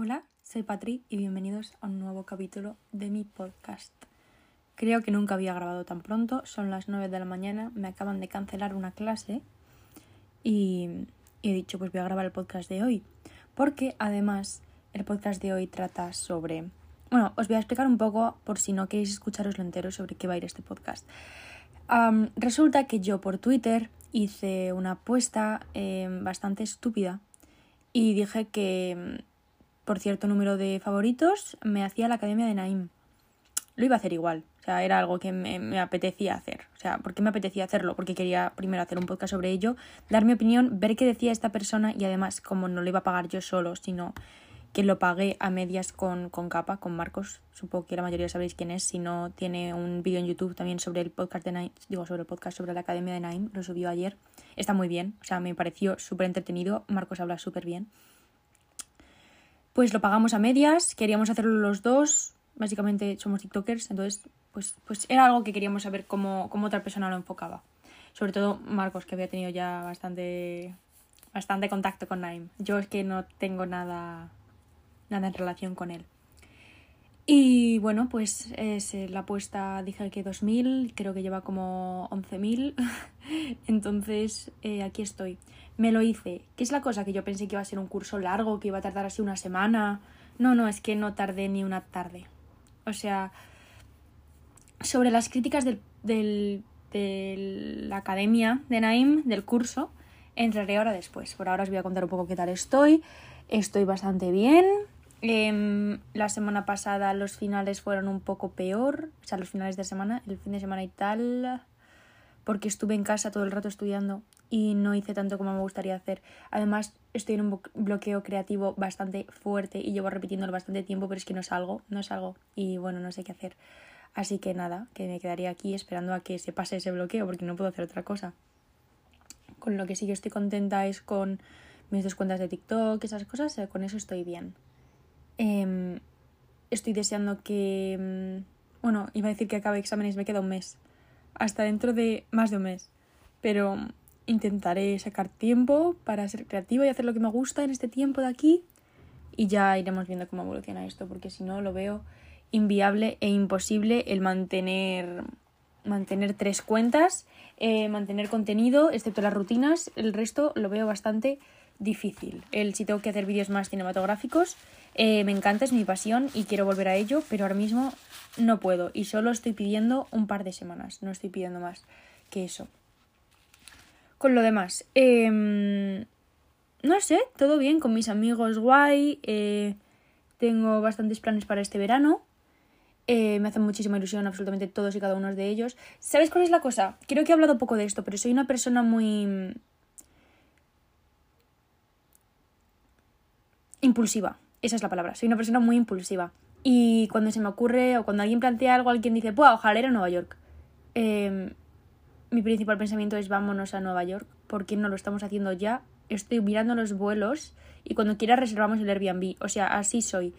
Hola, soy Patri y bienvenidos a un nuevo capítulo de mi podcast. Creo que nunca había grabado tan pronto, son las 9 de la mañana, me acaban de cancelar una clase y, he dicho pues voy a grabar el podcast de hoy, porque además el podcast de hoy trata sobre... Bueno, os voy a explicar un poco por si no queréis escucharoslo entero sobre qué va a ir este podcast. resulta que yo por Twitter hice una apuesta em, bastante estúpida y dije que por cierto número de favoritos, me hacía la Academia de Naim. Lo iba a hacer igual, o sea, era algo que me, apetecía hacer. O sea, ¿por qué me apetecía hacerlo? Porque quería primero hacer un podcast sobre ello, dar mi opinión, ver qué decía esta persona y además, como no lo iba a pagar yo solo, sino que lo pagué a medias con, con capa, con Marcos. Supongo que la mayoría sabréis quién es. Si no, tiene un vídeo en YouTube también sobre el podcast de Naim, digo, sobre el podcast sobre la Academia de Naim, lo subió ayer. Está muy bien, o sea, me pareció súper entretenido. Marcos habla súper bien. Pues lo pagamos a medias, queríamos hacerlo los dos, básicamente somos TikTokers, entonces pues, pues era algo que queríamos saber cómo, cómo otra persona lo enfocaba. Sobre todo Marcos, que había tenido ya bastante, bastante contacto con Naim. Yo es que no tengo nada, nada en relación con él. Y bueno, pues es la apuesta, dije que 2.000, creo que lleva como 11.000. Entonces, eh, aquí estoy me lo hice. ¿Qué es la cosa? Que yo pensé que iba a ser un curso largo, que iba a tardar así una semana. No, no, es que no tardé ni una tarde. O sea, sobre las críticas del, del, de la academia de Naim, del curso, entraré ahora después. Por ahora os voy a contar un poco qué tal estoy. Estoy bastante bien. Em, la semana pasada los finales fueron un poco peor. O sea, los finales de semana, el fin de semana y tal. Porque estuve en casa todo el rato estudiando y no hice tanto como me gustaría hacer. Además, estoy en un bloqueo creativo bastante fuerte y llevo repitiéndolo bastante tiempo, pero es que no salgo, no salgo y bueno, no sé qué hacer. Así que nada, que me quedaría aquí esperando a que se pase ese bloqueo porque no puedo hacer otra cosa. Con lo que sí que estoy contenta es con mis dos cuentas de TikTok, esas cosas, eh, con eso estoy bien. Em, estoy deseando que... Mm, bueno, iba a decir que acabe exámenes, me queda un mes. Hasta dentro de más de un mes. Pero intentaré sacar tiempo para ser creativa y hacer lo que me gusta en este tiempo de aquí y ya iremos viendo cómo evoluciona esto porque si no lo veo inviable e imposible el mantener mantener tres cuentas eh, mantener contenido excepto las rutinas. El resto lo veo bastante difícil. El si tengo que hacer vídeos más cinematográficos eh, me encanta es mi pasión y quiero volver a ello pero ahora mismo no puedo y solo estoy pidiendo un par de semanas no estoy pidiendo más que eso con lo demás, em, no sé, todo bien con mis amigos, guay. Eh, tengo bastantes planes para este verano. Eh, me hacen muchísima ilusión absolutamente todos y cada uno de ellos. ¿Sabes cuál es la cosa? Creo que he hablado poco de esto, pero soy una persona muy... impulsiva. Esa es la palabra. Soy una persona muy impulsiva. Y cuando se me ocurre o cuando alguien plantea algo, alguien dice, pues ojalá ir a Nueva York. Eh, mi principal pensamiento es vámonos a Nueva York, porque no lo estamos haciendo ya. Estoy mirando los vuelos y cuando quiera reservamos el Airbnb. O sea, así soy.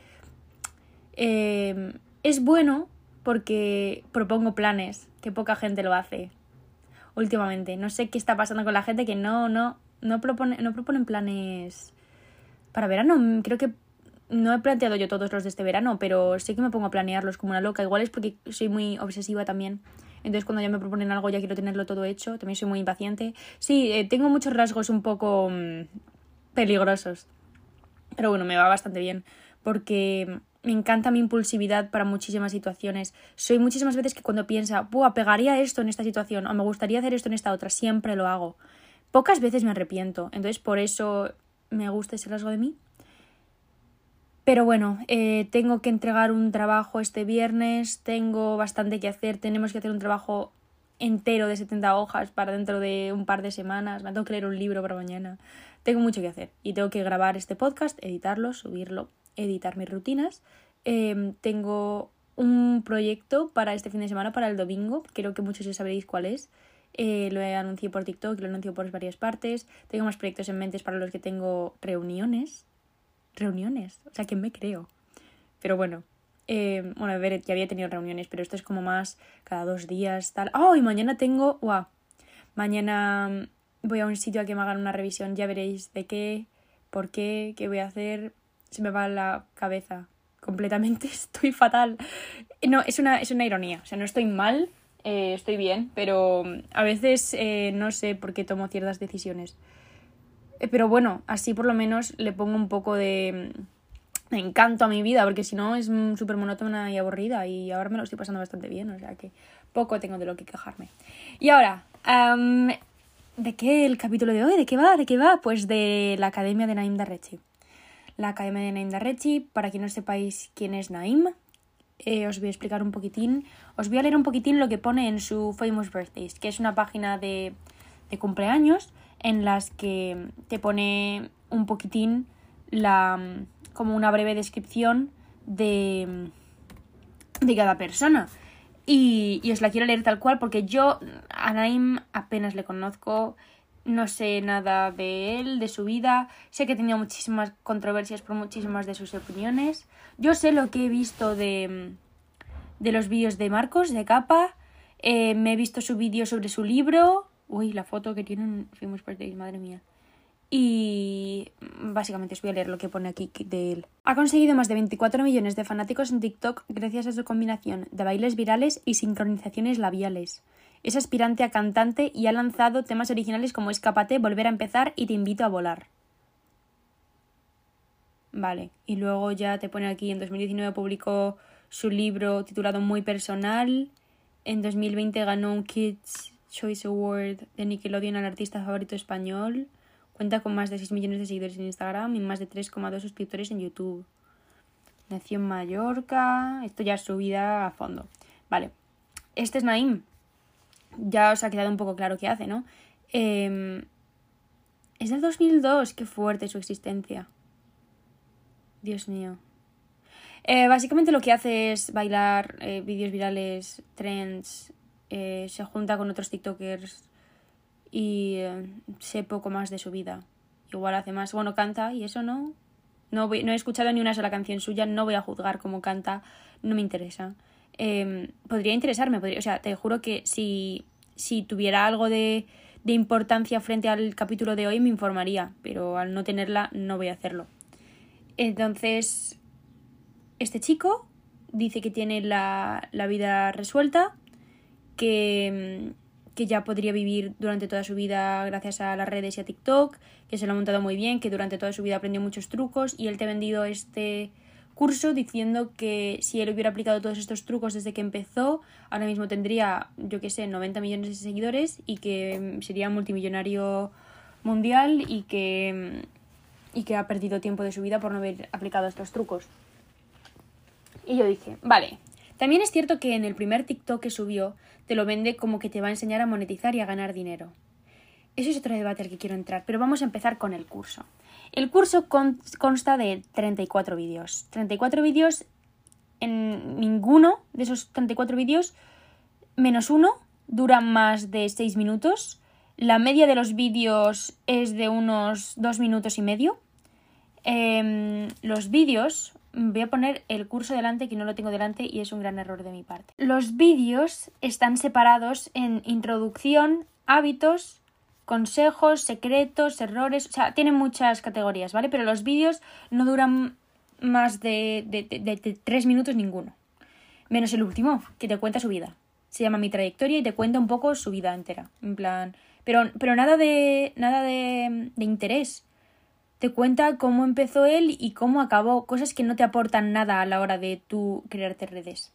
Eh, es bueno porque propongo planes, que poca gente lo hace últimamente. No sé qué está pasando con la gente que no, no, no, propone, no proponen planes para verano. Creo que no he planteado yo todos los de este verano, pero sé que me pongo a planearlos como una loca. Igual es porque soy muy obsesiva también. Entonces cuando ya me proponen algo ya quiero tenerlo todo hecho. También soy muy impaciente. Sí, eh, tengo muchos rasgos un poco mm, peligrosos. Pero bueno, me va bastante bien. Porque me encanta mi impulsividad para muchísimas situaciones. Soy muchísimas veces que cuando piensa, Buah, pegaría esto en esta situación o me gustaría hacer esto en esta otra, siempre lo hago. Pocas veces me arrepiento. Entonces por eso me gusta ese rasgo de mí. Pero bueno, eh, tengo que entregar un trabajo este viernes, tengo bastante que hacer, tenemos que hacer un trabajo entero de 70 hojas para dentro de un par de semanas, me tengo que leer un libro para mañana, tengo mucho que hacer y tengo que grabar este podcast, editarlo, subirlo, editar mis rutinas. Em, tengo un proyecto para este fin de semana, para el domingo, creo que muchos ya sabréis cuál es. Eh, lo he anunciado por TikTok, lo he anunciado por varias partes. Tengo más proyectos en mente para los que tengo reuniones reuniones. O sea, que me creo? Pero bueno, eh, bueno, a ver, ya había tenido reuniones, pero esto es como más cada dos días, tal. ¡Oh! Y mañana tengo. ¡Wow! Mañana voy a un sitio a que me hagan una revisión, ya veréis de qué, por qué, qué voy a hacer. se me va la cabeza completamente, estoy fatal. No, es una, es una ironía, o sea, no estoy mal, eh, estoy bien, pero a veces eh, no sé por qué tomo ciertas decisiones. Eh, pero bueno, así por lo menos le pongo un poco de, encanto a mi vida, porque si no es súper monótona y aburrida y ahora me lo estoy pasando bastante bien, o sea que poco tengo de lo que quejarme. Y ahora, ¿de qué el capítulo de hoy? ¿De qué va? ¿De qué va? Pues de la Academia de Naim Darrechi. La Academia de Naim Darrechi, para quien no sepáis quién es Naim, eh, os voy a explicar un poquitín, os voy a leer un poquitín lo que pone en su Famous Birthdays, que es una página de, de cumpleaños en las que te pone un poquitín la como una breve descripción de, de cada persona. Y, y, os la quiero leer tal cual porque yo a Naim apenas le conozco, no sé nada de él, de su vida, sé que tenido muchísimas controversias por muchísimas de sus opiniones. Yo sé lo que he visto de, de los vídeos de Marcos, de Capa, eh, me he visto su vídeo sobre su libro, Uy, la foto que tienen Famous Birthdays, madre mía. Y básicamente os voy a leer lo que pone aquí de él. Ha conseguido más de 24 millones de fanáticos en TikTok gracias a su combinación de bailes virales y sincronizaciones labiales. Es aspirante a cantante y ha lanzado temas originales como Escápate, Volver a empezar y Te invito a volar. Vale, y luego ya te pone aquí, en 2019 publicó su libro titulado Muy Personal, en 2020 ganó un Kids Choice Award de Nickelodeon al artista favorito español. Cuenta con más de 6 millones de seguidores en Instagram y más de 3,2 suscriptores en YouTube. Nació en Mallorca. Esto ya es su vida a fondo. Vale. Este es Naim. Ya os ha quedado un poco claro qué hace, ¿no? Em, es del 2002. Qué fuerte su existencia. Dios mío. Eh, básicamente lo que hace es bailar eh, vídeos virales, trends, eh, se junta con otros TikTokers y eh, sé poco más de su vida. Igual hace más, bueno, canta y eso no. No, no he escuchado ni una sola canción suya, no voy a juzgar cómo canta, no me interesa. Em, podría interesarme, podría, o sea, te juro que si, si tuviera algo de, de importancia frente al capítulo de hoy me informaría, pero al no tenerla no voy a hacerlo. Entonces, este chico dice que tiene la, la vida resuelta, que, que ya podría vivir durante toda su vida gracias a las redes y a TikTok, que se lo ha montado muy bien, que durante toda su vida aprendió muchos trucos y él te ha vendido este curso diciendo que si él hubiera aplicado todos estos trucos desde que empezó, ahora mismo tendría, yo qué sé, 90 millones de seguidores y que sería multimillonario mundial y que, y que ha perdido tiempo de su vida por no haber aplicado estos trucos. Y yo dije, vale, también es cierto que en el primer TikTok que subió te lo vende como que te va a enseñar a monetizar y a ganar dinero. Eso es otro debate al que quiero entrar, pero vamos a empezar con el curso. El curso consta de 34 vídeos. 34 vídeos, en ninguno de esos 34 vídeos, menos uno, dura más de 6 minutos. La media de los vídeos es de unos 2 minutos y medio. Em, los vídeos voy a poner el curso delante que no lo tengo delante y es un gran error de mi parte. Los vídeos están separados en introducción, hábitos, consejos, secretos, errores, o sea, tienen muchas categorías, ¿vale? Pero los vídeos no duran más de, de, tres minutos ninguno. Menos el último, que te cuenta su vida. Se llama Mi trayectoria y te cuenta un poco su vida entera. En plan. Pero, pero nada de. nada de, de interés te cuenta cómo empezó él y cómo acabó, cosas que no te aportan nada a la hora de tú crearte redes.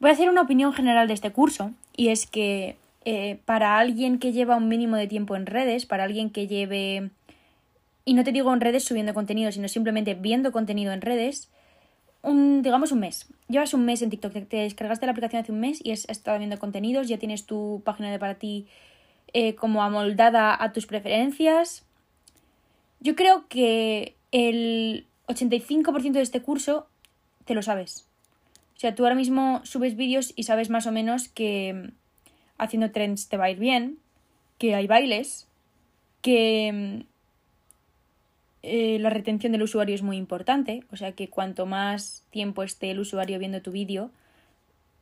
Voy a hacer una opinión general de este curso y es que eh, para alguien que lleva un mínimo de tiempo en redes, para alguien que lleve, y no te digo en redes subiendo contenido, sino simplemente viendo contenido en redes, un, digamos un mes. Llevas un mes en TikTok, te descargaste la aplicación hace un mes y has estado viendo contenidos, ya tienes tu página de para ti eh, como amoldada a tus preferencias, yo creo que el 85% de este curso te lo sabes. O sea, tú ahora mismo subes vídeos y sabes más o menos que mm, haciendo trends te va a ir bien, que hay bailes, que mm, eh, la retención del usuario es muy importante, o sea que cuanto más tiempo esté el usuario viendo tu vídeo,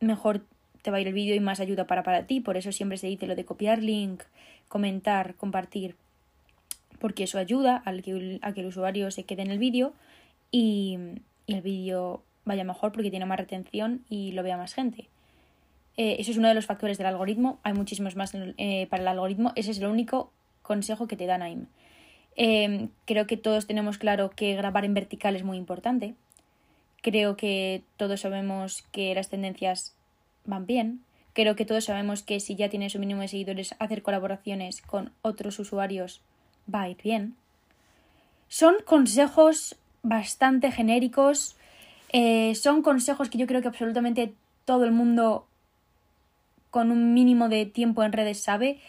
mejor te va a ir el vídeo y más ayuda para, para ti. Por eso siempre se dice lo de copiar link, comentar, compartir porque eso ayuda a que, el usuario se quede en el vídeo y, el vídeo vaya mejor porque tiene más retención y lo vea más gente. Eh, eso es uno de los factores del algoritmo. Hay muchísimos más eh, para el algoritmo. Ese es el único consejo que te da Naim. Em, creo que todos tenemos claro que grabar en vertical es muy importante. Creo que todos sabemos que las tendencias van bien. Creo que todos sabemos que si ya tienes un mínimo de seguidores, hacer colaboraciones con otros usuarios va a ir bien. Son consejos bastante genéricos. Eh, son consejos que yo creo que absolutamente todo el mundo con un mínimo de tiempo en redes sabe.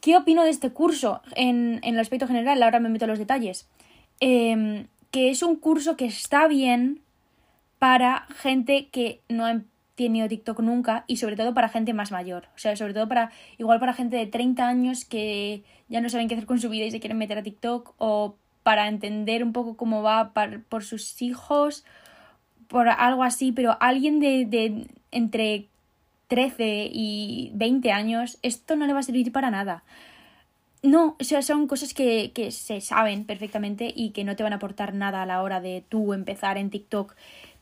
¿Qué opino de este curso en, el aspecto general? Ahora me meto en los detalles. Em, que es un curso que está bien para gente que no ha tenido TikTok nunca y sobre todo para gente más mayor. O sea, sobre todo para, igual para gente de 30 años que ya no saben qué hacer con su vida y se quieren meter a TikTok o para entender un poco cómo va por sus hijos, por algo así, pero alguien de, de entre 13 y 20 años, esto no le va a servir para nada. No, o sea, son cosas que, que se saben perfectamente y que no te van a aportar nada a la hora de tú empezar en TikTok.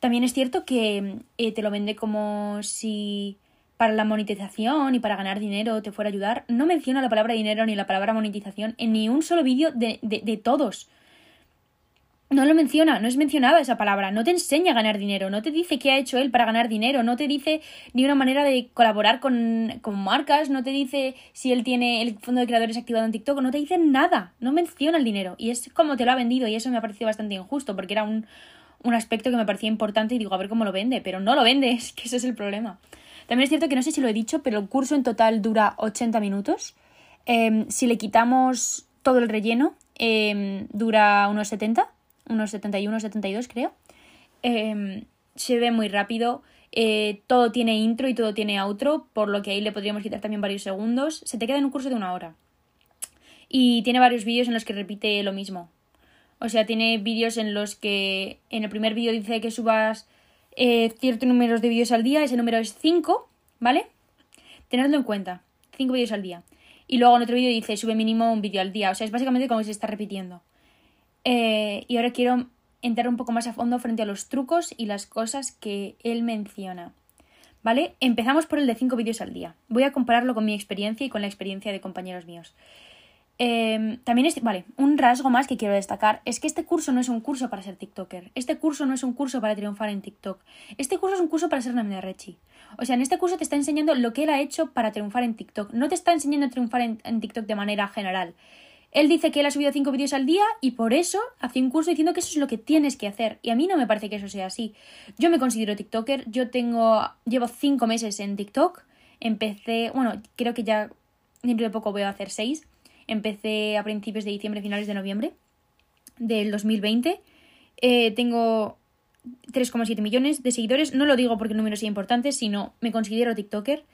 También es cierto que eh, te lo vende como si para la monetización y para ganar dinero te fuera a ayudar. No menciona la palabra dinero ni la palabra monetización en ni un solo vídeo de, de, de todos. No lo menciona, no es mencionada esa palabra, no te enseña a ganar dinero, no te dice qué ha hecho él para ganar dinero, no te dice ni una manera de colaborar con, con, marcas, no te dice si él tiene el fondo de creadores activado en TikTok, no te dice nada, no menciona el dinero. Y es como te lo ha vendido y eso me ha parecido bastante injusto porque era un, un aspecto que me parecía importante y digo a ver cómo lo vende, pero no lo vende, es que ese es el problema. También es cierto que no sé si lo he dicho, pero el curso en total dura 80 minutos. Em, si le quitamos todo el relleno, em, dura unos 70 unos 71, 72 creo. Em, se ve muy rápido. Eh, todo tiene intro y todo tiene outro, por lo que ahí le podríamos quitar también varios segundos. Se te queda en un curso de una hora. Y tiene varios vídeos en los que repite lo mismo. O sea, tiene vídeos en los que en el primer vídeo dice que subas eh, ciertos números de vídeos al día, ese número es 5, ¿vale? Tenedlo en cuenta, 5 vídeos al día. Y luego en otro vídeo dice sube mínimo un vídeo al día. O sea, es básicamente como se está repitiendo. Eh, y ahora quiero entrar un poco más a fondo frente a los trucos y las cosas que él menciona. ¿Vale? Empezamos por el de 5 vídeos al día. Voy a compararlo con mi experiencia y con la experiencia de compañeros míos. Em, también es, vale, un rasgo más que quiero destacar es que este curso no es un curso para ser TikToker. Este curso no es un curso para triunfar en TikTok. Este curso es un curso para ser una Rechi. O sea, en este curso te está enseñando lo que él ha hecho para triunfar en TikTok. No te está enseñando a triunfar en TikTok de manera general. Él dice que él ha subido cinco vídeos al día y por eso hace un curso diciendo que eso es lo que tienes que hacer. Y a mí no me parece que eso sea así. Yo me considero TikToker, yo tengo, llevo cinco meses en TikTok. Empecé, bueno, creo que ya dentro de poco voy a hacer seis. Empecé a principios de diciembre, finales de noviembre del 2020. Eh, tengo 3,7 millones de seguidores. No lo digo porque el número sea importante, sino me considero TikToker.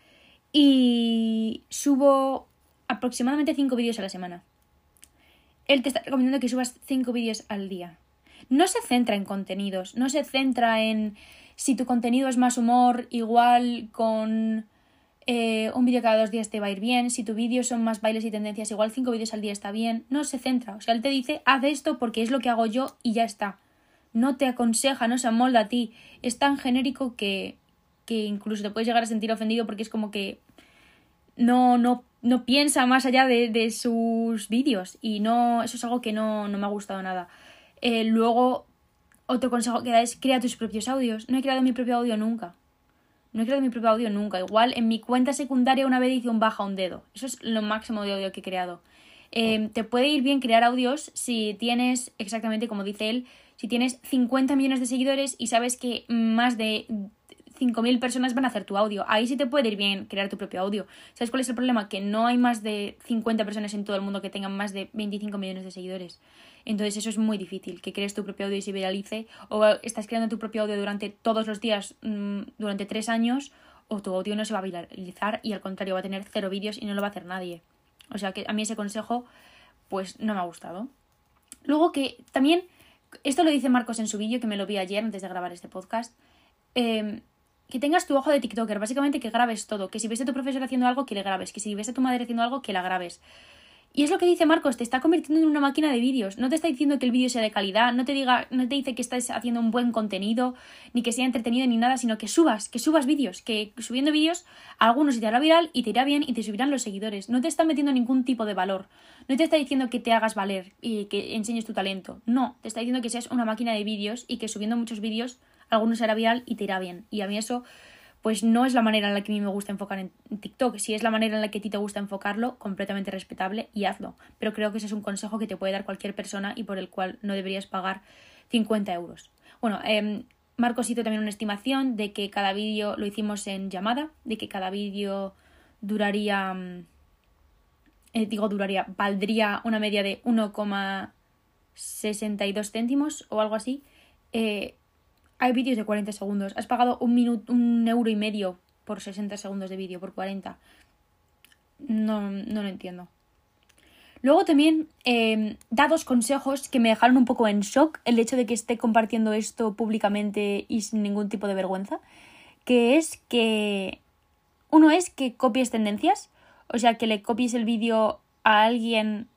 Y subo aproximadamente 5 vídeos a la semana él te está recomendando que subas 5 vídeos al día. No se centra en contenidos, no se centra en si tu contenido es más humor, igual con eh, un vídeo cada dos días te va a ir bien, si tu vídeo son más bailes y tendencias, igual 5 vídeos al día está bien. No se centra, o sea, él te dice, haz esto porque es lo que hago yo y ya está. No te aconseja, no se amolda a ti. Es tan genérico que, que incluso te puedes llegar a sentir ofendido porque es como que no, no no piensa más allá de, de sus vídeos y no eso es algo que no, no me ha gustado nada. Eh, luego, otro consejo que da es crea tus propios audios. No he creado mi propio audio nunca. No he creado mi propio audio nunca. Igual en mi cuenta secundaria una vez hice un baja un dedo. Eso es lo máximo de audio que he creado. Eh, te puede ir bien crear audios si tienes, exactamente como dice él, si tienes 50 millones de seguidores y sabes que más de 5.000 personas van a hacer tu audio. Ahí sí te puede ir bien crear tu propio audio. ¿Sabes cuál es el problema? Que no hay más de 50 personas en todo el mundo que tengan más de 25 millones de seguidores. Entonces eso es muy difícil, que crees tu propio audio y se viralice. O estás creando tu propio audio durante todos los días, mm, durante tres años, o tu audio no se va a viralizar y al contrario va a tener cero vídeos y no lo va a hacer nadie. O sea que a mí ese consejo pues no me ha gustado. Luego que también, esto lo dice Marcos en su vídeo, que me lo vi ayer antes de grabar este podcast. Eh, que tengas tu ojo de TikToker, básicamente que grabes todo, que si ves a tu profesor haciendo algo, que le grabes, que si ves a tu madre haciendo algo, que la grabes. Y es lo que dice Marcos, te está convirtiendo en una máquina de vídeos. No te está diciendo que el vídeo sea de calidad, no te diga, no te dice que estás haciendo un buen contenido, ni que sea entretenido ni nada, sino que subas, que subas vídeos, que subiendo vídeos algunos se te hará viral y te irá bien y te subirán los seguidores. No te está metiendo ningún tipo de valor. No te está diciendo que te hagas valer y que enseñes tu talento. No, te está diciendo que seas una máquina de vídeos y que subiendo muchos vídeos algunos se hará viral y te irá bien. Y a mí eso pues no es la manera en la que a mí me gusta enfocar en TikTok. Si es la manera en la que a ti te gusta enfocarlo, completamente respetable y hazlo. Pero creo que ese es un consejo que te puede dar cualquier persona y por el cual no deberías pagar 50 euros. Bueno, eh, Marcos hizo también una estimación de que cada vídeo lo hicimos en llamada, de que cada vídeo duraría, mm, eh, digo duraría, valdría una media de 1,62 céntimos o algo así. Eh, hay vídeos de 40 segundos. Has pagado un, minuto, un euro y medio por 60 segundos de vídeo, por 40. No, no lo entiendo. Luego también eh, da dos consejos que me dejaron un poco en shock el hecho de que esté compartiendo esto públicamente y sin ningún tipo de vergüenza. Que es que uno es que copies tendencias, o sea, que le copies el vídeo a alguien,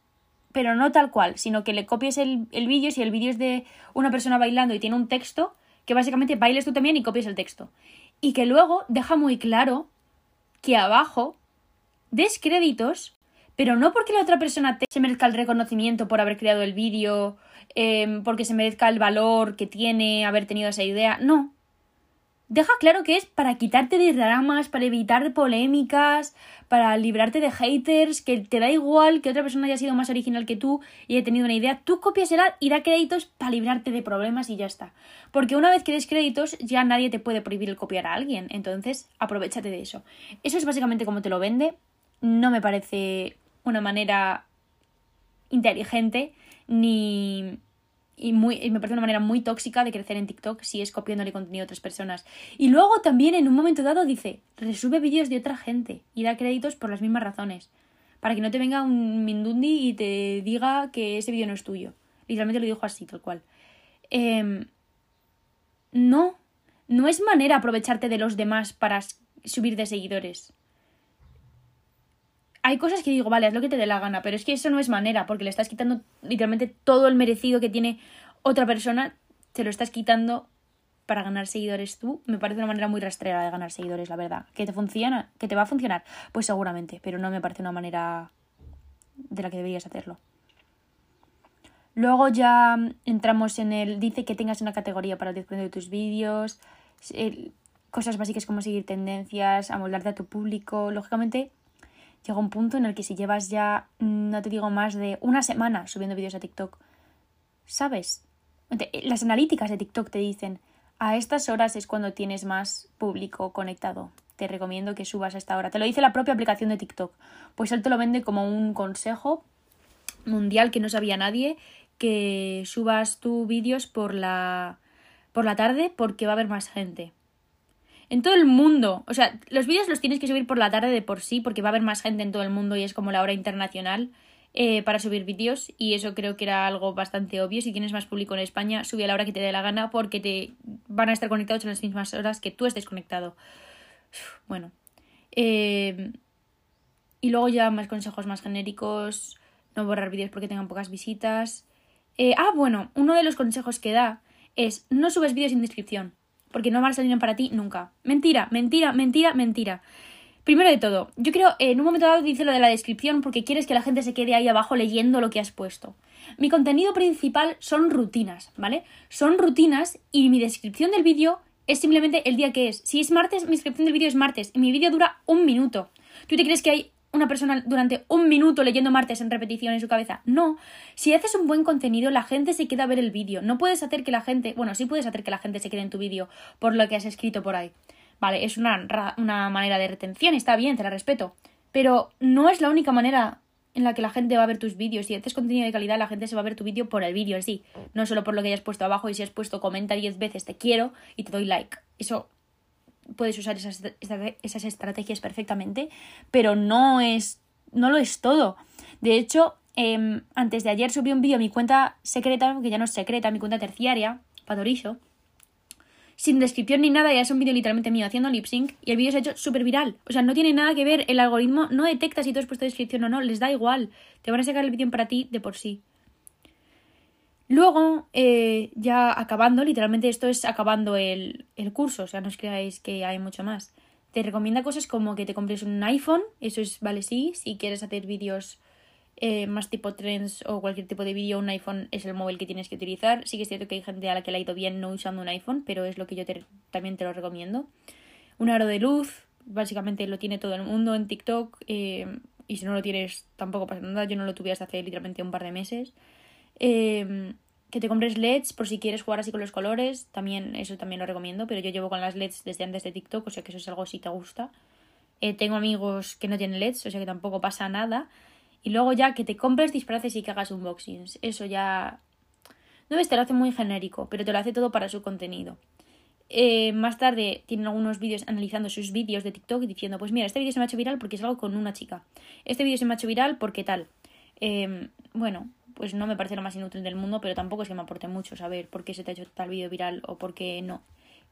pero no tal cual, sino que le copies el, el vídeo, si el vídeo es de una persona bailando y tiene un texto, que básicamente bailes tú también y copies el texto. Y que luego deja muy claro que abajo des créditos, pero no porque la otra persona se merezca el reconocimiento por haber creado el vídeo, em, porque se merezca el valor que tiene haber tenido esa idea, no deja claro que es para quitarte de dramas, para evitar polémicas, para librarte de haters, que te da igual que otra persona haya sido más original que tú y haya tenido una idea, tú copiasela y da créditos para librarte de problemas y ya está. Porque una vez que des créditos ya nadie te puede prohibir el copiar a alguien, entonces aprovechate de eso. Eso es básicamente como te lo vende, no me parece una manera inteligente ni y, muy, me parece una manera muy tóxica de crecer en TikTok si es copiándole contenido a otras personas. Y luego también en un momento dado dice, resube vídeos de otra gente y da créditos por las mismas razones. Para que no te venga un Mindundi y te diga que ese vídeo no es tuyo. Literalmente lo dijo así, tal cual. Em, no, no es manera aprovecharte de los demás para subir de seguidores hay cosas que digo, vale, haz lo que te dé la gana, pero es que eso no es manera, porque le estás quitando literalmente todo el merecido que tiene otra persona, te lo estás quitando para ganar seguidores tú. Me parece una manera muy rastrera de ganar seguidores, la verdad. ¿Que te funciona? ¿Que te va a funcionar? Pues seguramente, pero no me parece una manera de la que deberías hacerlo. Luego ya entramos en el. Dice que tengas una categoría para el de tus vídeos. cosas básicas como seguir tendencias, amoldarte a tu público. Lógicamente, llega un punto en el que si llevas ya, no te digo más de una semana subiendo vídeos a TikTok, ¿sabes? Las analíticas de TikTok te dicen, a estas horas es cuando tienes más público conectado. Te recomiendo que subas a esta hora. Te lo dice la propia aplicación de TikTok. Pues él te lo vende como un consejo mundial que no sabía nadie, que subas tus vídeos por la, por la tarde porque va a haber más gente en todo el mundo. O sea, los vídeos los tienes que subir por la tarde de por sí, porque va a haber más gente en todo el mundo y es como la hora internacional eh, para subir vídeos. Y eso creo que era algo bastante obvio. Si tienes más público en España, sube a la hora que te dé la gana, porque te van a estar conectados en las mismas horas que tú estés conectado. Bueno. Eh, y luego ya más consejos más genéricos. No borrar vídeos porque tengan pocas visitas. Eh, ah, bueno, uno de los consejos que da es no subes vídeos sin descripción porque no van a salir para ti nunca. Mentira, mentira, mentira, mentira. Primero de todo, yo creo, en un momento dado dice lo de la descripción porque quieres que la gente se quede ahí abajo leyendo lo que has puesto. Mi contenido principal son rutinas, ¿vale? Son rutinas y mi descripción del vídeo es simplemente el día que es. Si es martes, mi descripción del vídeo es martes y mi vídeo dura un minuto. ¿Tú te crees que hay una persona durante un minuto leyendo martes en repetición en su cabeza. No. Si haces un buen contenido, la gente se queda a ver el vídeo. No puedes hacer que la gente. Bueno, sí puedes hacer que la gente se quede en tu vídeo por lo que has escrito por ahí. Vale, es una, una manera de retención, está bien, te la respeto. Pero no es la única manera en la que la gente va a ver tus vídeos. Si haces contenido de calidad, la gente se va a ver tu vídeo por el vídeo en sí. No solo por lo que hayas puesto abajo y si has puesto comenta 10 veces te quiero y te doy like. Eso puedes usar esas, esas estrategias perfectamente, pero no es, no lo es todo. De hecho, em, antes de ayer subí un vídeo a mi cuenta secreta, que ya no es secreta, mi cuenta terciaria, Padorillo. sin descripción ni nada, ya es un vídeo literalmente mío haciendo lip sync y el vídeo se ha hecho súper viral. O sea, no tiene nada que ver, el algoritmo no detecta si tú has puesto descripción o no, les da igual. Te van a sacar el vídeo para ti de por sí. Luego, eh, ya acabando, literalmente esto es acabando el, el curso, o sea, no os creáis que hay mucho más. Te recomienda cosas como que te compres un iPhone, eso es, vale, sí, si quieres hacer vídeos eh, más tipo trends o cualquier tipo de vídeo, un iPhone es el móvil que tienes que utilizar. Sí que es cierto que hay gente a la que le ha ido bien no usando un iPhone, pero es lo que yo también te lo recomiendo. Un aro de luz, básicamente lo tiene todo el mundo en TikTok. Eh, y si no lo tienes, tampoco pasa nada. Yo no lo tuve hasta hace literalmente un par de meses. Eh, que te compres LEDs por si quieres jugar así con los colores. También, eso también lo recomiendo. Pero yo llevo con las LEDs desde antes de TikTok, o sea que eso es algo si te gusta. tengo amigos que no tienen LEDs, o sea que tampoco pasa nada. Y luego ya que te compres disfraces y que hagas unboxings. Eso ya... No ves, te lo hace muy genérico, pero te lo hace todo para su contenido. Eh, más tarde tienen algunos vídeos analizando sus vídeos de TikTok y diciendo, pues mira, este vídeo se me ha hecho viral porque es algo con una chica. Este vídeo se me ha hecho viral porque tal. Em, bueno, pues no me parece lo más inútil del mundo, pero tampoco es que me aporte mucho saber por qué se te ha hecho tal vídeo viral o por qué no.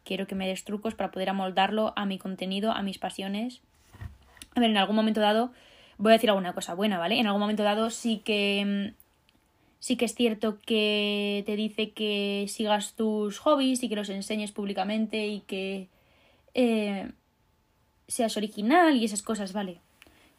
Quiero que me des trucos para poder amoldarlo a mi contenido, a mis pasiones. A ver, en algún momento dado voy a decir alguna cosa buena, ¿vale? En algún momento dado sí que mm, sí que es cierto que te dice que sigas tus hobbies y que los enseñes públicamente y que eh, seas original y esas cosas, ¿vale?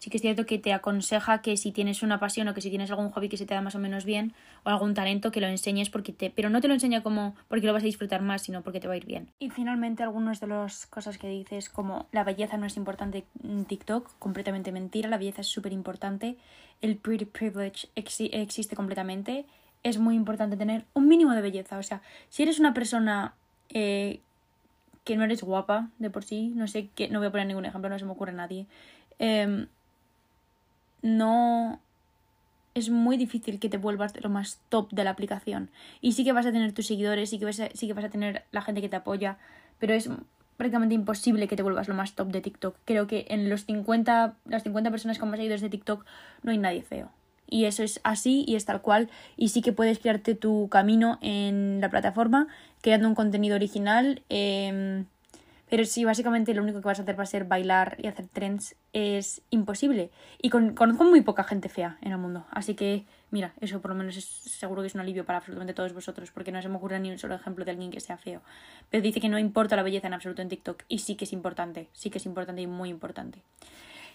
Sí que es cierto que te aconseja que si tienes una pasión o que si tienes algún hobby que se te da más o menos bien o algún talento que lo enseñes porque te pero no te lo enseña como porque lo vas a disfrutar más sino porque te va a ir bien. Y finalmente algunas de las cosas que dices como la belleza no es importante en TikTok completamente mentira la belleza es súper importante el pretty privilege existe completamente es muy importante tener un mínimo de belleza. O sea si eres una persona eh, que no eres guapa de por sí no sé que no voy a poner ningún ejemplo no se me ocurre a nadie eh, no es muy difícil que te vuelvas lo más top de la aplicación. Y sí que vas a tener tus seguidores, sí que vas a, sí que vas a tener la gente que te apoya, pero es prácticamente imposible que te vuelvas lo más top de TikTok. Creo que en los 50, las 50 personas con más seguidores de TikTok no hay nadie feo. Y eso es así y es tal cual. Y sí que puedes crearte tu camino en la plataforma, creando un contenido original. Eh, pero si básicamente lo único que vas a hacer va a ser bailar y hacer trends, es imposible. Y con, conozco muy poca gente fea en el mundo. Así que, mira, eso por lo menos es seguro que es un alivio para absolutamente todos vosotros, porque no se me ocurre ni un solo ejemplo de alguien que sea feo. Pero dice que no importa la belleza en absoluto en TikTok. Y sí que es importante, sí que es importante y muy importante.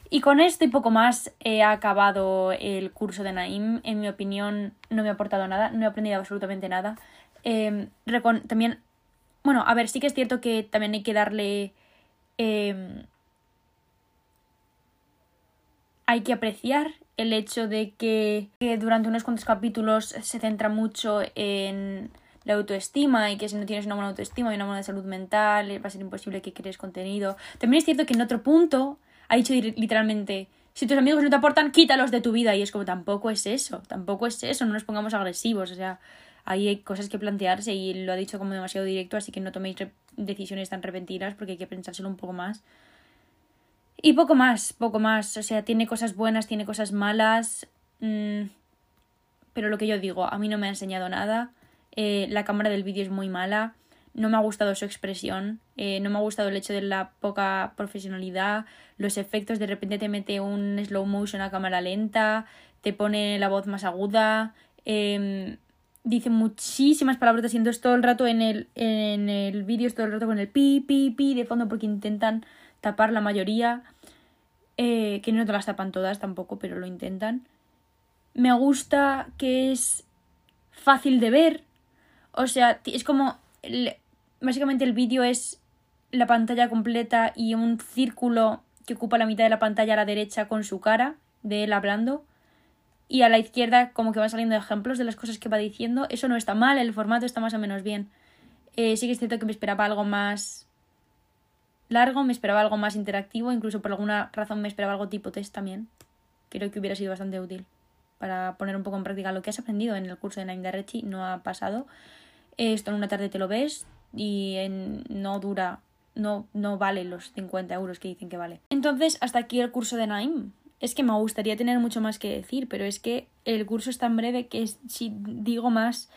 Y con esto y poco más he acabado el curso de Naim. En mi opinión, no me ha aportado nada, no he aprendido absolutamente nada. Eh, también bueno, a ver, sí que es cierto que también hay que darle. Em, hay que apreciar el hecho de que, durante unos cuantos capítulos se centra mucho en la autoestima y que si no tienes una buena autoestima y una buena salud mental va a ser imposible que crees contenido. También es cierto que en otro punto ha dicho literalmente, si tus amigos no te aportan, quítalos de tu vida y es como tampoco es eso, tampoco es eso, no nos pongamos agresivos, o sea, ahí hay cosas que plantearse y lo ha dicho como demasiado directo, así que no toméis decisiones tan repentinas porque hay que pensárselo un poco más. Y poco más, poco más. O sea, tiene cosas buenas, tiene cosas malas. Mm, pero lo que yo digo, a mí no me ha enseñado nada. Eh, la cámara del vídeo es muy mala. No me ha gustado su expresión. Eh, no me ha gustado el hecho de la poca profesionalidad. Los efectos, de repente te mete un slow motion a cámara lenta. Te pone la voz más aguda. Eh, dice muchísimas palabras y entonces todo el rato en el, en el vídeo es todo el rato con el pi, pi, pi de fondo porque intentan tapar la mayoría, eh, que no te las tapan todas tampoco, pero lo intentan. Me gusta que es fácil de ver, o sea, es como, básicamente el vídeo es la pantalla completa y un círculo que ocupa la mitad de la pantalla a la derecha con su cara de él hablando y a la izquierda como que van saliendo ejemplos de las cosas que va diciendo. Eso no está mal, el formato está más o menos bien. Eh, sí que es cierto que me esperaba algo más largo, me esperaba algo más interactivo, incluso por alguna razón me esperaba algo tipo test también. Creo que hubiera sido bastante útil para poner un poco en práctica lo que has aprendido en el curso de Nine Rechi. No ha pasado. Esto en una tarde te lo ves y no dura, no, no vale los 50 euros que dicen que vale. Entonces, hasta aquí el curso de Naim es que me gustaría tener mucho más que decir, pero es que el curso es tan breve que si digo más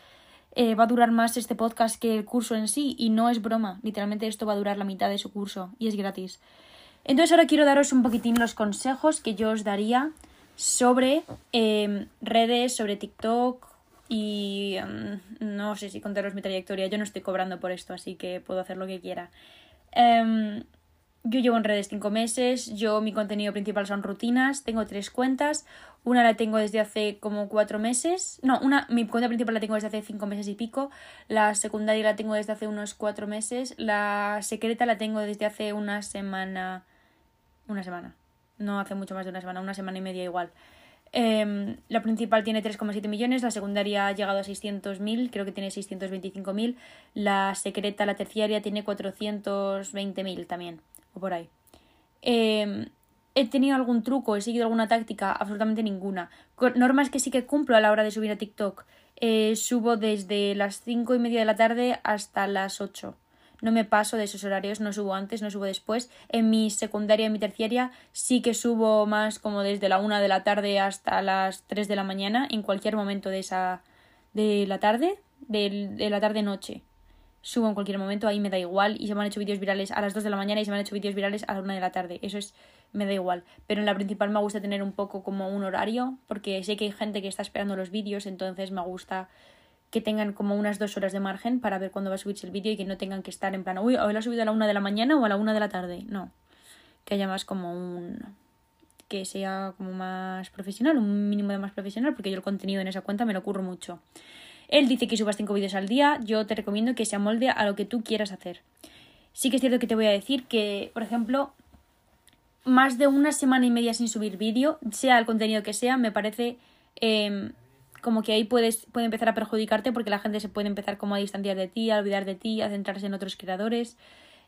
eh, va a durar más este podcast que el curso en sí y no es broma, literalmente esto va a durar la mitad de su curso y es gratis. Entonces ahora quiero daros un poquitín los consejos que yo os daría sobre em, redes, sobre TikTok y em, no sé si contaros mi trayectoria, yo no estoy cobrando por esto, así que puedo hacer lo que quiera. Em, yo llevo en redes cinco meses, yo mi contenido principal son rutinas, tengo tres cuentas, una la tengo desde hace como cuatro meses, no, una, mi cuenta principal la tengo desde hace cinco meses y pico, la secundaria la tengo desde hace unos cuatro meses, la secreta la tengo desde hace una semana, una semana, no hace mucho más de una semana, una semana y media igual. Em, la principal tiene 3,7 millones, la secundaria ha llegado a 600.000, creo que tiene 625.000, la secreta, la terciaria, tiene 420.000 también por ahí. Em, ¿He tenido algún truco? ¿He seguido alguna táctica? Absolutamente ninguna. Normas que sí que cumplo a la hora de subir a TikTok. Eh, subo desde las cinco y media de la tarde hasta las 8. No me paso de esos horarios, no subo antes, no subo después. En mi secundaria y mi terciaria sí que subo más como desde la una de la tarde hasta las 3 de la mañana, en cualquier momento de esa de la tarde, de, de la tarde noche subo en cualquier momento, ahí me da igual. Y se me han hecho vídeos virales a las 2 de la mañana y se me han hecho vídeos virales a la 1 de la tarde. Eso es, me da igual. Pero en la principal me gusta tener un poco como un horario, porque sé que hay gente que está esperando los vídeos, entonces me gusta que tengan como unas dos horas de margen para ver cuándo va a subirse el vídeo y que no tengan que estar en plan, uy, hoy lo ha subido a la 1 de la mañana o a la 1 de la tarde. No. Que haya más como un que sea como más profesional, un mínimo de más profesional, porque yo el contenido en esa cuenta me lo ocurro mucho. Él dice que subas 5 vídeos al día, yo te recomiendo que se amolde a lo que tú quieras hacer. Sí que es cierto que te voy a decir que, por ejemplo, más de una semana y media sin subir vídeo, sea el contenido que sea, me parece em, como que ahí puedes, puede empezar a perjudicarte porque la gente se puede empezar como a distanciar de ti, a olvidar de ti, a centrarse en otros creadores.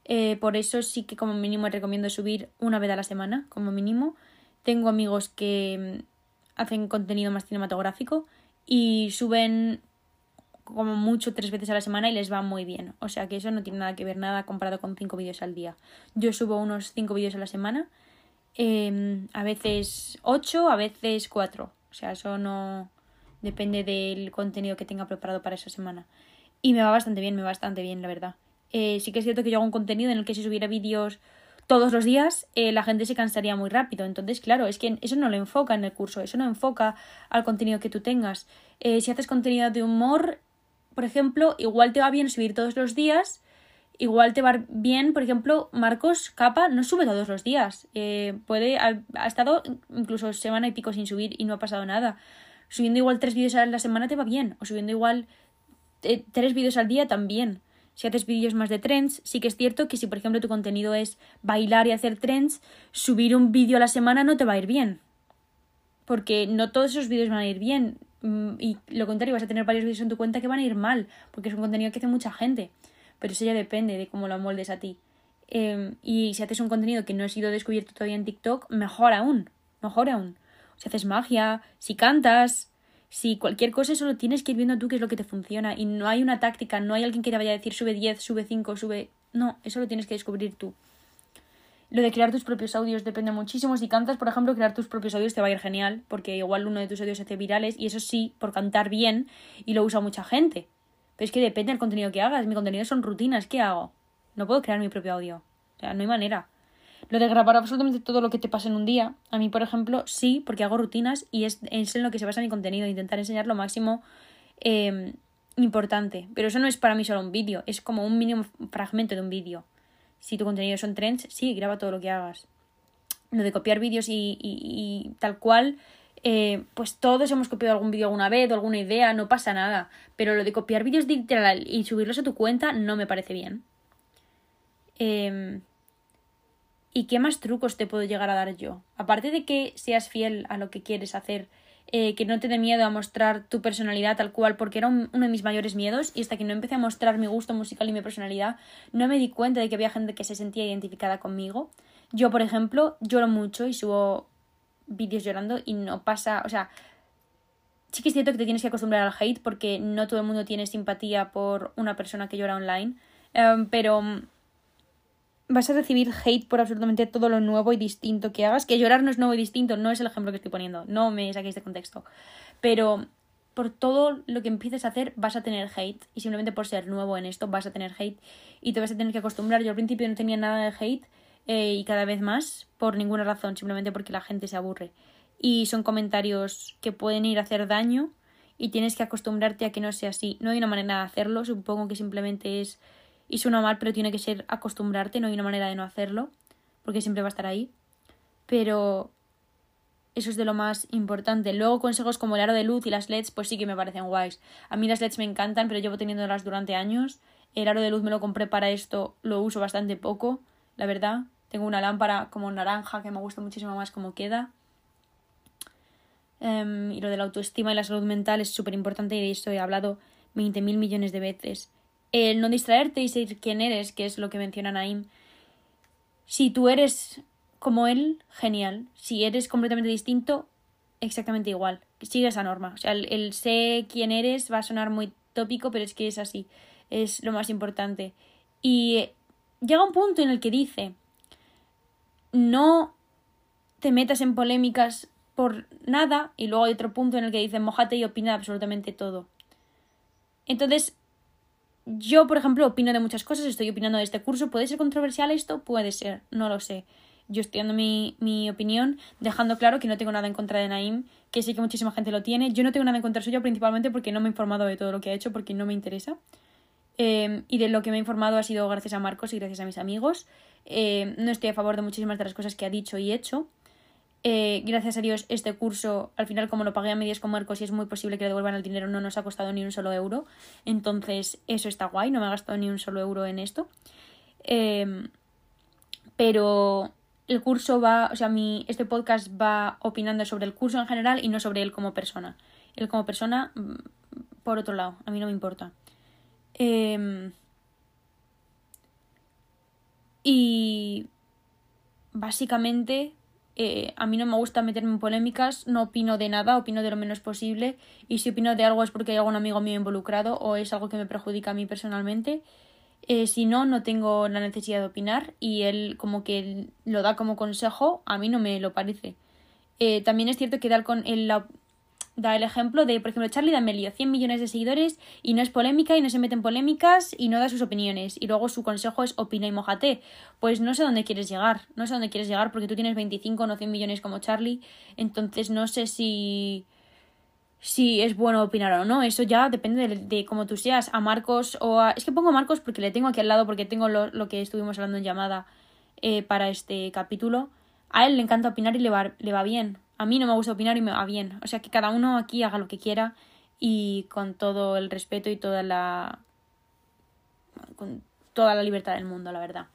Eh, por eso sí que como mínimo recomiendo subir una vez a la semana, como mínimo. Tengo amigos que em, hacen contenido más cinematográfico y suben como mucho tres veces a la semana y les va muy bien. O sea que eso no tiene nada que ver nada comparado con cinco vídeos al día. Yo subo unos cinco vídeos a la semana, em, a veces ocho, a veces cuatro. O sea, eso no depende del contenido que tenga preparado para esa semana. Y me va bastante bien, me va bastante bien, la verdad. Eh, sí que es cierto que yo hago un contenido en el que si subiera vídeos todos los días, eh, la gente se cansaría muy rápido. Entonces, claro, es que eso no lo enfoca en el curso, eso no enfoca al contenido que tú tengas. Eh, si haces contenido de humor, por ejemplo, igual te va bien subir todos los días, igual te va bien, por ejemplo, Marcos Capa no sube todos los días, eh, puede, ha, estado incluso semana y pico sin subir y no ha pasado nada. Subiendo igual tres vídeos a la semana te va bien, o subiendo igual eh, tres vídeos al día también. Si haces vídeos más de trends, sí que es cierto que si por ejemplo tu contenido es bailar y hacer trends, subir un vídeo a la semana no te va a ir bien. Porque no todos esos vídeos van a ir bien. Mm, y lo contrario, vas a tener varios vídeos en tu cuenta que van a ir mal, porque es un contenido que hace mucha gente. Pero eso ya depende de cómo lo moldes a ti. Em, y si haces un contenido que no ha sido descubierto todavía en TikTok, mejor aún. Mejor aún. Si haces magia, si cantas, si cualquier cosa, solo tienes que ir viendo tú qué es lo que te funciona. Y no hay una táctica, no hay alguien que te vaya a decir sube 10, sube 5, sube. No, eso lo tienes que descubrir tú. Lo de crear tus propios audios depende muchísimo. Si cantas, por ejemplo, crear tus propios audios te va a ir genial, porque igual uno de tus audios hace virales y eso sí, por cantar bien y lo usa mucha gente. Pero es que depende del contenido que hagas. Mi contenido son rutinas. ¿Qué hago? No puedo crear mi propio audio. O sea, no hay manera. Lo de grabar absolutamente todo lo que te pasa en un día, a mí, por ejemplo, sí, porque hago rutinas y es, en lo que se basa mi contenido, intentar enseñar lo máximo em, importante. Pero eso no es para mí solo un vídeo, es como un mínimo fragmento de un vídeo si tu contenido son trends, sí, graba todo lo que hagas. Lo de copiar vídeos y, tal cual, eh, pues todos hemos copiado algún vídeo alguna vez o alguna idea, no pasa nada. Pero lo de copiar vídeos literal y subirlos a tu cuenta no me parece bien. Em, ¿Y qué más trucos te puedo llegar a dar yo? Aparte de que seas fiel a lo que quieres hacer eh, que no te dé miedo a mostrar tu personalidad tal cual, porque era uno de mis mayores miedos y hasta que no empecé a mostrar mi gusto musical y mi personalidad, no me di cuenta de que había gente que se sentía identificada conmigo. Yo, por ejemplo, lloro mucho y subo vídeos llorando y no pasa, o sea, sí que es cierto que te tienes que acostumbrar al hate porque no todo el mundo tiene simpatía por una persona que llora online, em, pero vas a recibir hate por absolutamente todo lo nuevo y distinto que hagas. Que llorar no es nuevo y distinto, no es el ejemplo que estoy poniendo, no me saquéis de contexto. Pero por todo lo que empieces a hacer vas a tener hate y simplemente por ser nuevo en esto vas a tener hate y te vas a tener que acostumbrar. Yo al principio no tenía nada de hate eh, y cada vez más por ninguna razón, simplemente porque la gente se aburre. Y son comentarios que pueden ir a hacer daño y tienes que acostumbrarte a que no sea así. No hay una manera de hacerlo, supongo que simplemente es y suena mal, pero tiene que ser acostumbrarte, no hay una manera de no hacerlo, porque siempre va a estar ahí. Pero eso es de lo más importante. Luego consejos como el aro de luz y las LEDs, pues sí que me parecen guays. A mí las LEDs me encantan, pero llevo teniéndolas durante años. El aro de luz me lo compré para esto, lo uso bastante poco, la verdad. Tengo una lámpara como naranja que me gusta muchísimo más como queda. Em, y lo de la autoestima y la salud mental es súper importante y de esto he hablado 20.000 millones de veces. El no distraerte y ser quien eres, que es lo que menciona Naim. Si tú eres como él, genial. Si eres completamente distinto, exactamente igual. Sigue esa norma. O sea, el, el sé quién eres va a sonar muy tópico, pero es que es así. Es lo más importante. Y llega un punto en el que dice, no te metas en polémicas por nada, y luego hay otro punto en el que dice, mojate y opina absolutamente todo. Entonces, yo, por ejemplo, opino de muchas cosas, estoy opinando de este curso. ¿Puede ser controversial esto? Puede ser, no lo sé yo estoy dando mi, mi, opinión, dejando claro que no tengo nada en contra de Naim, que sé que muchísima gente lo tiene. Yo no tengo nada en contra suyo principalmente porque no me he informado de todo lo que ha hecho, porque no me interesa. Eh, y de lo que me he informado ha sido gracias a Marcos y gracias a mis amigos. Eh, no estoy a favor de muchísimas de las cosas que ha dicho y hecho. Eh, gracias a Dios, este curso, al final, como lo pagué a medias con Marcos y es muy posible que le devuelvan el dinero, no nos ha costado ni un solo euro. Entonces, eso está guay, no me ha gastado ni un solo euro en esto. pero el curso va, o sea, mi, este podcast va opinando sobre el curso en general y no sobre él como persona. Él como persona, mm, por otro lado, a mí no me importa. Em, y básicamente eh, a mí no me gusta meterme en polémicas, no opino de nada, opino de lo menos posible y si opino de algo es porque hay algún amigo mío involucrado o es algo que me perjudica a mí personalmente eh, si no, no tengo la necesidad de opinar y él como que lo da como consejo, a mí no me lo parece. Eh, también es cierto que da el, da el ejemplo de, por ejemplo, Charlie D'Amelio, 100 millones de seguidores y no es polémica y no se mete en polémicas y no da sus opiniones. Y luego su consejo es opina y mojate. Pues no sé dónde quieres llegar, no sé dónde quieres llegar porque tú tienes 25 no 100 millones como Charlie, entonces no sé si si es bueno opinar o no. Eso ya depende de, cómo tú seas. A Marcos o a... Es que pongo a Marcos porque le tengo aquí al lado, porque tengo lo, que estuvimos hablando en llamada eh, para este capítulo. A él le encanta opinar y le va, le va bien. A mí no me gusta opinar y me va bien. O sea que cada uno aquí haga lo que quiera y con todo el respeto y toda la... con toda la libertad del mundo, la verdad.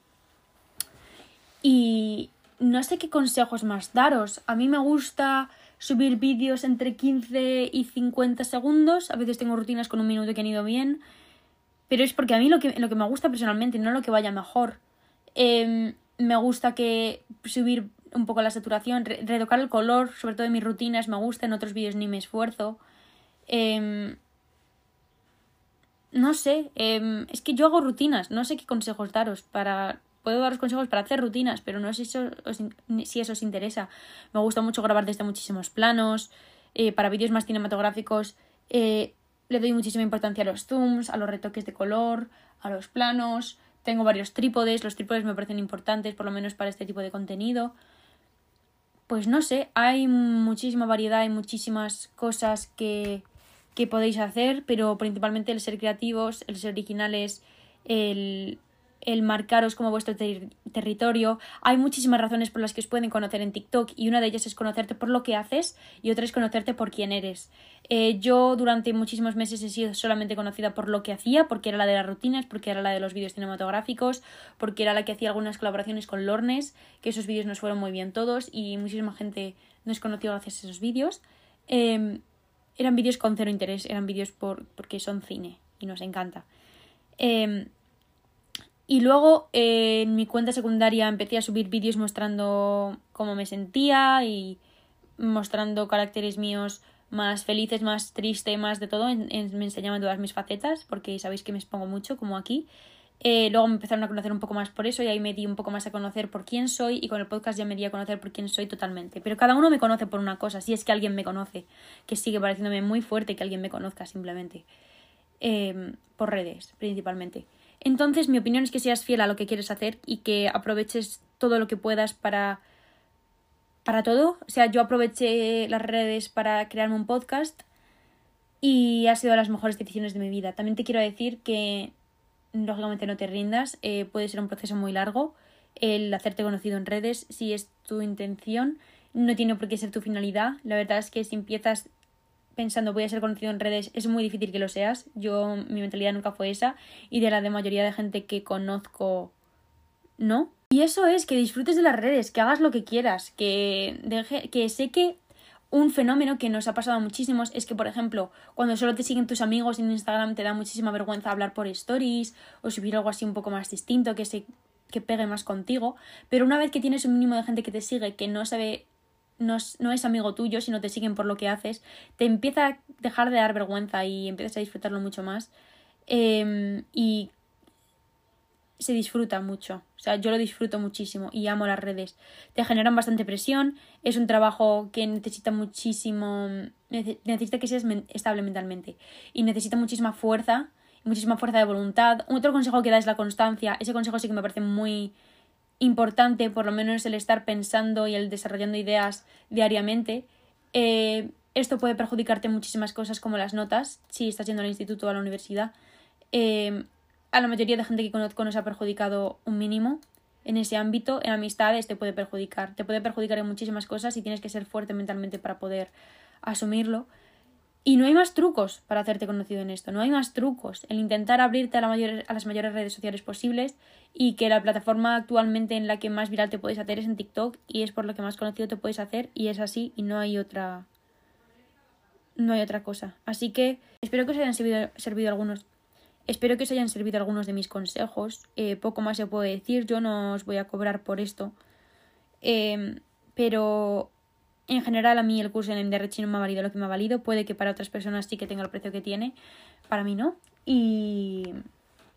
Y no sé qué consejos más daros. A mí me gusta subir vídeos entre 15 y 50 segundos. A veces tengo rutinas con un minuto que han ido bien. Pero es porque a mí lo que, lo que me gusta personalmente, no lo que vaya mejor. Em, me gusta que subir un poco la saturación, reeducar el color, sobre todo en mis rutinas, me gusta, en otros vídeos ni me esfuerzo. Em, no sé, em, es que yo hago rutinas, no sé qué consejos daros para puedo daros consejos para hacer rutinas, pero no sé si eso os, si eso os interesa. Me gusta mucho grabar desde muchísimos planos, eh, para vídeos más cinematográficos eh, le doy muchísima importancia a los zooms, a los retoques de color, a los planos. Tengo varios trípodes, los trípodes me parecen importantes, por lo menos para este tipo de contenido. Pues no sé, hay muchísima variedad, hay muchísimas cosas que, que podéis hacer, pero principalmente el ser creativos, el ser originales, el el marcaros como vuestro territorio. Hay muchísimas razones por las que os pueden conocer en TikTok y una de ellas es conocerte por lo que haces y otra es conocerte por quién eres. Eh, yo durante muchísimos meses he sido solamente conocida por lo que hacía, porque era la de las rutinas, porque era la de los vídeos cinematográficos, porque era la que hacía algunas colaboraciones con Lornes, que esos vídeos nos fueron muy bien todos y muchísima gente nos conoció gracias a esos vídeos. Em, eran vídeos con cero interés, eran vídeos por, porque son cine y nos encanta. Em, y luego eh, en mi cuenta secundaria empecé a subir vídeos mostrando cómo me sentía y mostrando caracteres míos más felices, más tristes, más de todo. me enseñaban todas mis facetas porque sabéis que me expongo mucho, como aquí. Eh, luego me empezaron a conocer un poco más por eso y ahí me di un poco más a conocer por quién soy y con el podcast ya me di a conocer por quién soy totalmente. Pero cada uno me conoce por una cosa, si es que alguien me conoce, que sigue pareciéndome muy fuerte que alguien me conozca simplemente. Em, por redes, principalmente. Entonces, mi opinión es que seas fiel a lo que quieres hacer y que aproveches todo lo que puedas para. para todo. O sea, yo aproveché las redes para crearme un podcast y ha sido de las mejores decisiones de mi vida. También te quiero decir que, lógicamente, no te rindas. Eh, puede ser un proceso muy largo el hacerte conocido en redes si es tu intención. No tiene por qué ser tu finalidad. La verdad es que si empiezas pensando voy a ser conocido en redes, es muy difícil que lo seas. Yo, mi mentalidad nunca fue esa. Y de la de mayoría de gente que conozco, no. Y eso es que disfrutes de las redes, que hagas lo que quieras, que deje, que sé que un fenómeno que nos ha pasado a muchísimos es que, por ejemplo, cuando solo te siguen tus amigos en Instagram te da muchísima vergüenza hablar por stories o subir algo así un poco más distinto, que se que pegue más contigo, pero una vez que tienes un mínimo de gente que te sigue, que no sabe no es, amigo tuyo, sino te siguen por lo que haces, te empieza a dejar de dar vergüenza y empiezas a disfrutarlo mucho más. Em, y se disfruta mucho. O sea, yo lo disfruto muchísimo y amo las redes. Te generan bastante presión, es un trabajo que necesita muchísimo, necesita que seas estable mentalmente y necesita muchísima fuerza, muchísima fuerza de voluntad. Otro consejo que da es la constancia. Ese consejo sí que me parece muy, importante, por lo menos el estar pensando y el desarrollando ideas diariamente. Eh, esto puede perjudicarte muchísimas cosas como las notas, si estás yendo al instituto o a la universidad. Eh, a la mayoría de gente que conozco nos ha perjudicado un mínimo en ese ámbito. En amistades te puede perjudicar. Te puede perjudicar en muchísimas cosas y tienes que ser fuerte mentalmente para poder asumirlo. Y no hay más trucos para hacerte conocido en esto, no hay más trucos. El intentar abrirte a, la mayor, a las mayores redes sociales posibles y que la plataforma actualmente en la que más viral te puedes hacer es en TikTok y es por lo que más conocido te puedes hacer y es así y no hay otra no hay otra cosa. Así que espero que os hayan servido, algunos. Espero que os hayan servido algunos de mis consejos. Eh, poco más se puede decir. Yo no os voy a cobrar por esto. Eh, pero en general a mí el curso en MDR no me ha valido lo que me ha valido. Puede que para otras personas sí que tenga el precio que tiene. Para mí no. Y,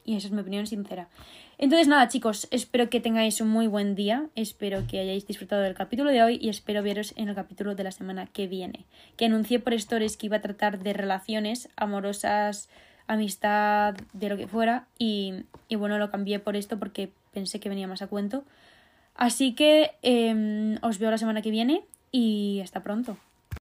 y esa es mi opinión sincera. Entonces nada chicos, espero que tengáis un muy buen día. Espero que hayáis disfrutado del capítulo de hoy y espero veros en el capítulo de la semana que viene. Que anuncié por stories que iba a tratar de relaciones amorosas, amistad, de lo que fuera. Y, y bueno, lo cambié por esto porque pensé que venía más a cuento. Así que em, os veo la semana que viene y hasta pronto.